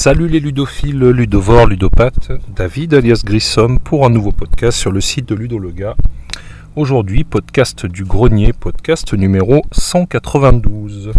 Salut les ludophiles, ludovores, ludopathes, David alias Grissom pour un nouveau podcast sur le site de Ludologa. Aujourd'hui, podcast du grenier, podcast numéro 192.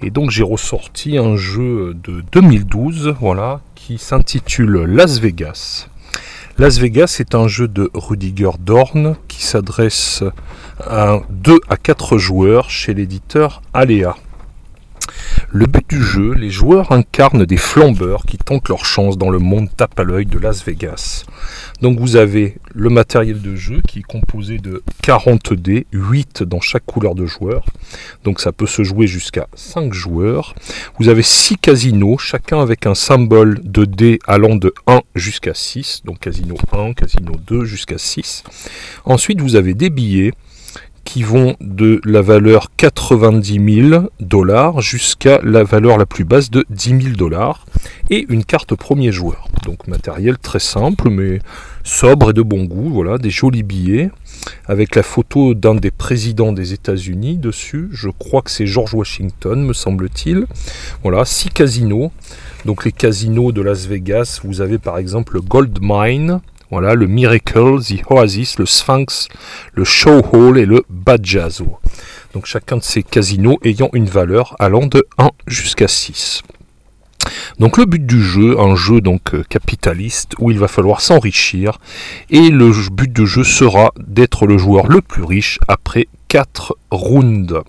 Et donc j'ai ressorti un jeu de 2012, voilà, qui s'intitule Las Vegas. Las Vegas est un jeu de Rudiger Dorn qui s'adresse à 2 à 4 joueurs chez l'éditeur Alea. Le but du jeu, les joueurs incarnent des flambeurs qui tentent leur chance dans le monde tape à l'œil de Las Vegas. Donc vous avez le matériel de jeu qui est composé de 40 dés, 8 dans chaque couleur de joueur. Donc ça peut se jouer jusqu'à 5 joueurs. Vous avez 6 casinos, chacun avec un symbole de dés allant de 1 jusqu'à 6. Donc casino 1, casino 2 jusqu'à 6. Ensuite vous avez des billets qui vont de la valeur 90 000 dollars jusqu'à la valeur la plus basse de 10 000 dollars et une carte premier joueur. Donc matériel très simple mais sobre et de bon goût. Voilà, des jolis billets avec la photo d'un des présidents des États-Unis dessus. Je crois que c'est George Washington, me semble-t-il. Voilà, six casinos. Donc les casinos de Las Vegas, vous avez par exemple le Gold Mine, voilà, le Miracle, The Oasis, le Sphinx, le Show Hall et le Badjazo. Donc chacun de ces casinos ayant une valeur allant de 1 jusqu'à 6. Donc le but du jeu, un jeu donc euh, capitaliste où il va falloir s'enrichir et le but du jeu sera d'être le joueur le plus riche après 4 rounds.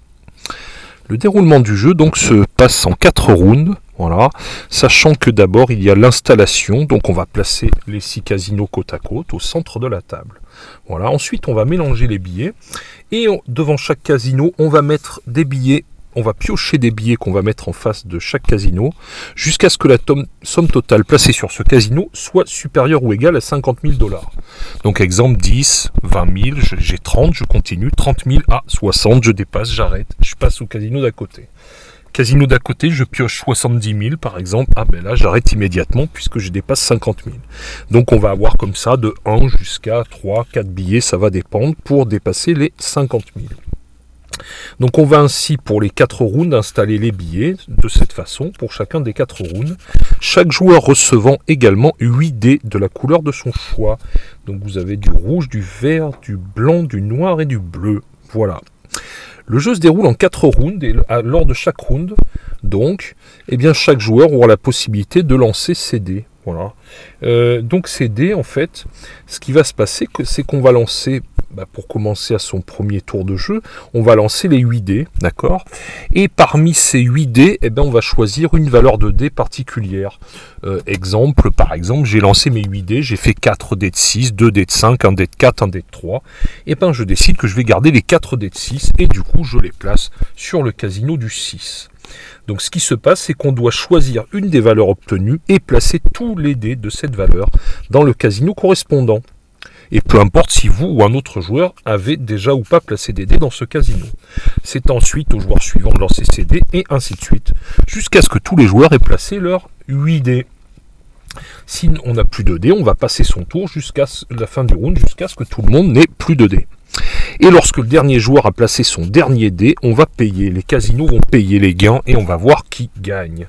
Le déroulement du jeu donc se passe en 4 rounds. Voilà, sachant que d'abord il y a l'installation, donc on va placer les six casinos côte à côte au centre de la table. Voilà, ensuite on va mélanger les billets et devant chaque casino on va mettre des billets on va piocher des billets qu'on va mettre en face de chaque casino jusqu'à ce que la somme totale placée sur ce casino soit supérieure ou égale à 50 000 dollars. Donc exemple 10, 20 000, j'ai 30, je continue, 30 000 à 60, je dépasse, j'arrête, je passe au casino d'à côté. Casino d'à côté, je pioche 70 000 par exemple, ah ben là j'arrête immédiatement puisque je dépasse 50 000. Donc on va avoir comme ça de 1 jusqu'à 3, 4 billets, ça va dépendre, pour dépasser les 50 000. Donc on va ainsi pour les 4 rounds installer les billets de cette façon pour chacun des 4 rounds. Chaque joueur recevant également 8 dés de la couleur de son choix. Donc vous avez du rouge, du vert, du blanc, du noir et du bleu. Voilà. Le jeu se déroule en 4 rounds et lors de chaque round, donc, eh bien, chaque joueur aura la possibilité de lancer ses dés. Voilà. Euh, donc ces dés, en fait, ce qui va se passer, c'est qu'on va lancer bah, pour commencer à son premier tour de jeu, on va lancer les 8 dés, d'accord? Et parmi ces 8 dés, eh ben, on va choisir une valeur de dés particulière. Euh, exemple, par exemple, j'ai lancé mes 8 dés, j'ai fait 4 dés de 6, 2 dés de 5, 1 dé de 4, 1 dé de 3. Et ben je décide que je vais garder les 4 dés de 6 et du coup je les place sur le casino du 6. Donc ce qui se passe, c'est qu'on doit choisir une des valeurs obtenues et placer tous les dés de cette valeur dans le casino correspondant et peu importe si vous ou un autre joueur avez déjà ou pas placé des dés dans ce casino. C'est ensuite au joueur suivant de lancer ses dés et ainsi de suite, jusqu'à ce que tous les joueurs aient placé leurs 8 dés. Si on n'a plus de dés, on va passer son tour jusqu'à la fin du round, jusqu'à ce que tout le monde n'ait plus de dés. Et lorsque le dernier joueur a placé son dernier dé, on va payer. Les casinos vont payer les gains et on va voir qui gagne.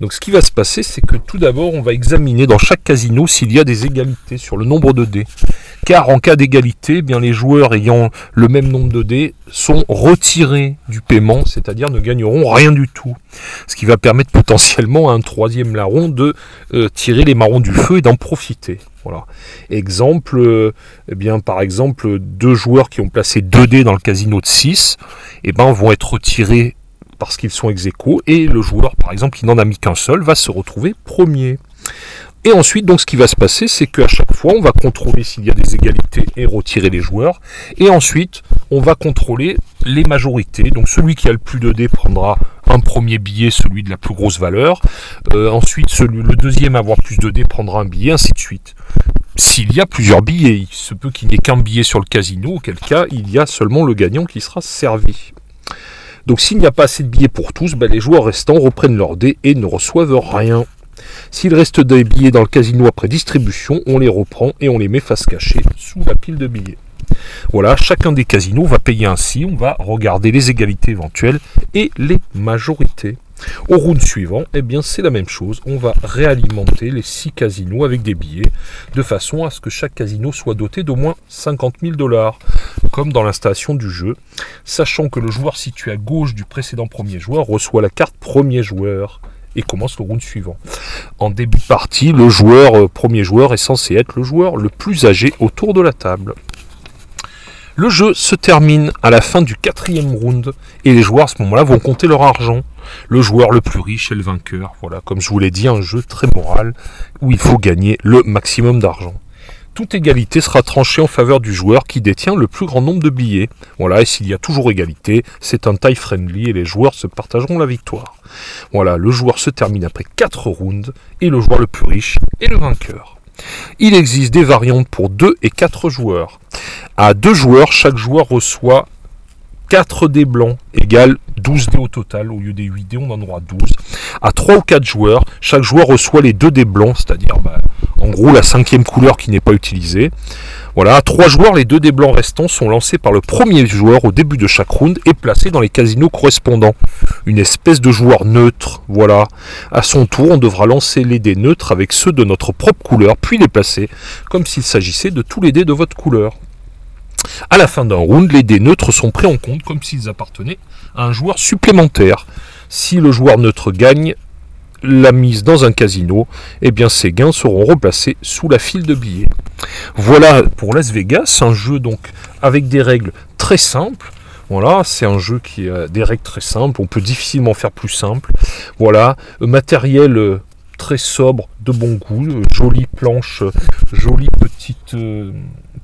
Donc ce qui va se passer, c'est que tout d'abord, on va examiner dans chaque casino s'il y a des égalités sur le nombre de dés. Car en cas d'égalité, eh bien les joueurs ayant le même nombre de dés sont retirés du paiement, c'est-à-dire ne gagneront rien du tout. Ce qui va permettre potentiellement à un troisième larron de euh, tirer les marrons du feu et d'en profiter. Voilà. Exemple, euh, eh bien, par exemple, deux joueurs qui ont placé 2 dés dans le casino de 6 eh ben, vont être retirés parce qu'ils sont ex et le joueur, par exemple, qui n'en a mis qu'un seul, va se retrouver premier. Et ensuite, donc, ce qui va se passer, c'est qu'à chaque fois, on va contrôler s'il y a des égalités et retirer les joueurs. Et ensuite, on va contrôler les majorités. Donc, celui qui a le plus de dés prendra un premier billet, celui de la plus grosse valeur. Euh, ensuite, celui, le deuxième à avoir plus de dés prendra un billet, ainsi de suite. s'il y a plusieurs billets. Il se peut qu'il n'y ait qu'un billet sur le casino, auquel cas il y a seulement le gagnant qui sera servi. Donc s'il n'y a pas assez de billets pour tous, ben, les joueurs restants reprennent leur dés et ne reçoivent rien. S'il reste des billets dans le casino après distribution, on les reprend et on les met face cachée sous la pile de billets. Voilà, chacun des casinos va payer ainsi, on va regarder les égalités éventuelles et les majorités. Au round suivant, eh bien c'est la même chose, on va réalimenter les 6 casinos avec des billets, de façon à ce que chaque casino soit doté d'au moins 50 000 dollars, comme dans l'installation du jeu, sachant que le joueur situé à gauche du précédent premier joueur reçoit la carte premier joueur et commence le round suivant. En début de partie, le joueur euh, premier joueur est censé être le joueur le plus âgé autour de la table. Le jeu se termine à la fin du quatrième round et les joueurs à ce moment-là vont compter leur argent. Le joueur le plus riche est le vainqueur. Voilà, comme je vous l'ai dit, un jeu très moral où il faut gagner le maximum d'argent. Toute égalité sera tranchée en faveur du joueur qui détient le plus grand nombre de billets. Voilà, et s'il y a toujours égalité, c'est un tie friendly et les joueurs se partageront la victoire. Voilà, le joueur se termine après 4 rounds et le joueur le plus riche est le vainqueur. Il existe des variantes pour 2 et 4 joueurs. À 2 joueurs, chaque joueur reçoit 4 dés blancs égale 12 dés au total. Au lieu des 8 dés, on en aura 12. À 3 ou 4 joueurs, chaque joueur reçoit les 2 dés blancs, c'est-à-dire bah, en gros la cinquième couleur qui n'est pas utilisée. Voilà, à 3 joueurs, les 2 dés blancs restants sont lancés par le premier joueur au début de chaque round et placés dans les casinos correspondants. Une espèce de joueur neutre, voilà. À son tour, on devra lancer les dés neutres avec ceux de notre propre couleur, puis les placer comme s'il s'agissait de tous les dés de votre couleur. À la fin d'un round, les dés neutres sont pris en compte comme s'ils appartenaient à un joueur supplémentaire. Si le joueur neutre gagne la mise dans un casino, eh bien ces gains seront replacés sous la file de billets. Voilà pour Las Vegas, un jeu donc avec des règles très simples. Voilà, c'est un jeu qui a des règles très simples, on peut difficilement faire plus simple. Voilà, matériel euh, très sobre, de bon goût, euh, jolie planche, jolie petite euh,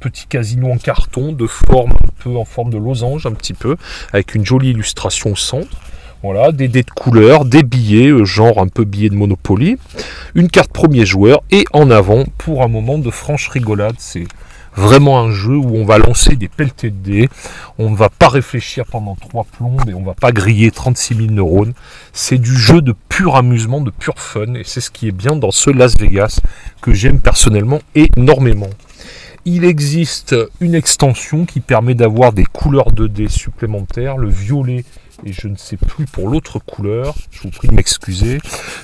petit casino en carton de forme un peu en forme de losange un petit peu, avec une jolie illustration au centre. Voilà, des dés de couleur, des billets, euh, genre un peu billets de Monopoly, une carte premier joueur et en avant pour un moment de franche rigolade. C'est vraiment un jeu où on va lancer des pelletés de dés, on ne va pas réfléchir pendant trois plombes et on ne va pas griller 36 000 neurones. C'est du jeu de pur amusement, de pur fun et c'est ce qui est bien dans ce Las Vegas que j'aime personnellement énormément. Il existe une extension qui permet d'avoir des couleurs de dés supplémentaires, le violet et je ne sais plus pour l'autre couleur, je vous prie de m'excuser.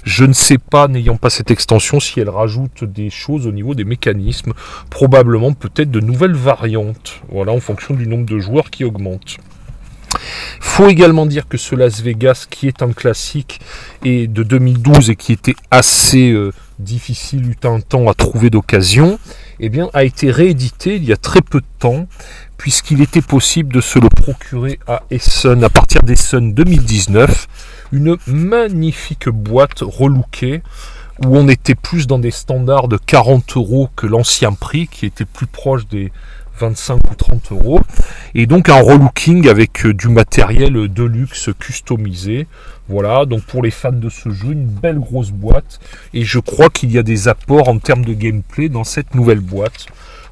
Je ne sais pas, n'ayant pas cette extension, si elle rajoute des choses au niveau des mécanismes, probablement peut-être de nouvelles variantes, voilà, en fonction du nombre de joueurs qui augmente. Faut également dire que ce Las Vegas, qui est un classique et de 2012 et qui était assez euh, difficile, eut un temps à trouver d'occasion, eh bien, a été réédité il y a très peu de temps, puisqu'il était possible de se le procurer à Essen à partir d'Essen 2019, une magnifique boîte relookée où on était plus dans des standards de 40 euros que l'ancien prix, qui était plus proche des 25 ou 30 euros. Et donc un relooking avec euh, du matériel de luxe customisé. Voilà, donc pour les fans de ce jeu, une belle grosse boîte. Et je crois qu'il y a des apports en termes de gameplay dans cette nouvelle boîte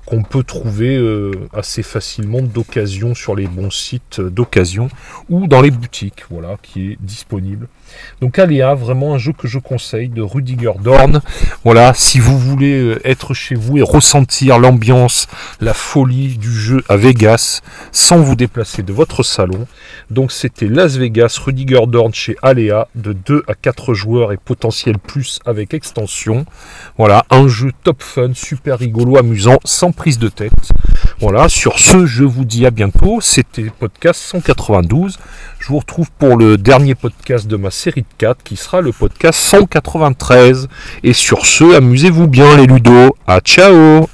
qu'on peut trouver euh, assez facilement d'occasion sur les bons sites d'occasion ou dans les boutiques, voilà, qui est disponible. Donc Aléa, vraiment un jeu que je conseille de Rudiger Dorn. Voilà, si vous voulez euh, être chez vous et ressentir l'ambiance, la folie du jeu à Vegas sans vous déplacer de votre salon. Donc c'était Las Vegas Rudiger Dorn chez Aléa de 2 à 4 joueurs et potentiel plus avec extension. Voilà, un jeu top fun, super rigolo, amusant, sans prise de tête. Voilà, sur ce, je vous dis à bientôt. C'était podcast 192. Je vous retrouve pour le dernier podcast de ma série de 4 qui sera le podcast 193. Et sur ce, amusez-vous bien les ludos. À ciao